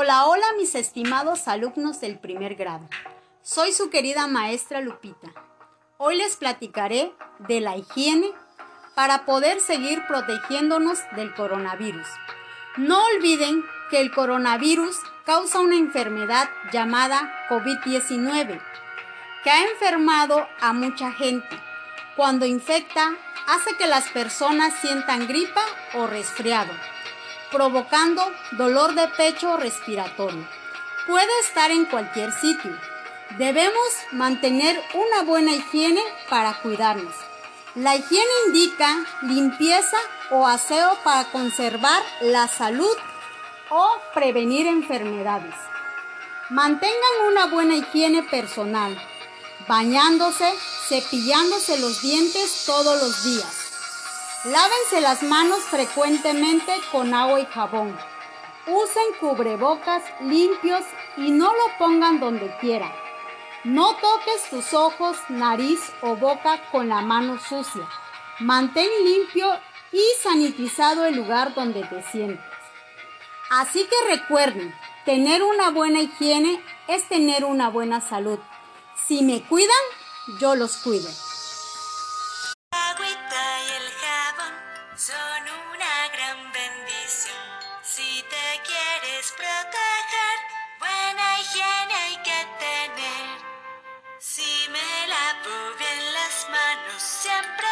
Hola, hola mis estimados alumnos del primer grado. Soy su querida maestra Lupita. Hoy les platicaré de la higiene para poder seguir protegiéndonos del coronavirus. No olviden que el coronavirus causa una enfermedad llamada COVID-19 que ha enfermado a mucha gente. Cuando infecta, hace que las personas sientan gripa o resfriado provocando dolor de pecho respiratorio. Puede estar en cualquier sitio. Debemos mantener una buena higiene para cuidarnos. La higiene indica limpieza o aseo para conservar la salud o prevenir enfermedades. Mantengan una buena higiene personal, bañándose, cepillándose los dientes todos los días Lávense las manos frecuentemente con agua y jabón. Usen cubrebocas limpios y no lo pongan donde quiera. No toques tus ojos, nariz o boca con la mano sucia. Mantén limpio y sanitizado el lugar donde te sientes. Así que recuerden, tener una buena higiene es tener una buena salud. Si me cuidan, yo los cuido. la en las manos siempre.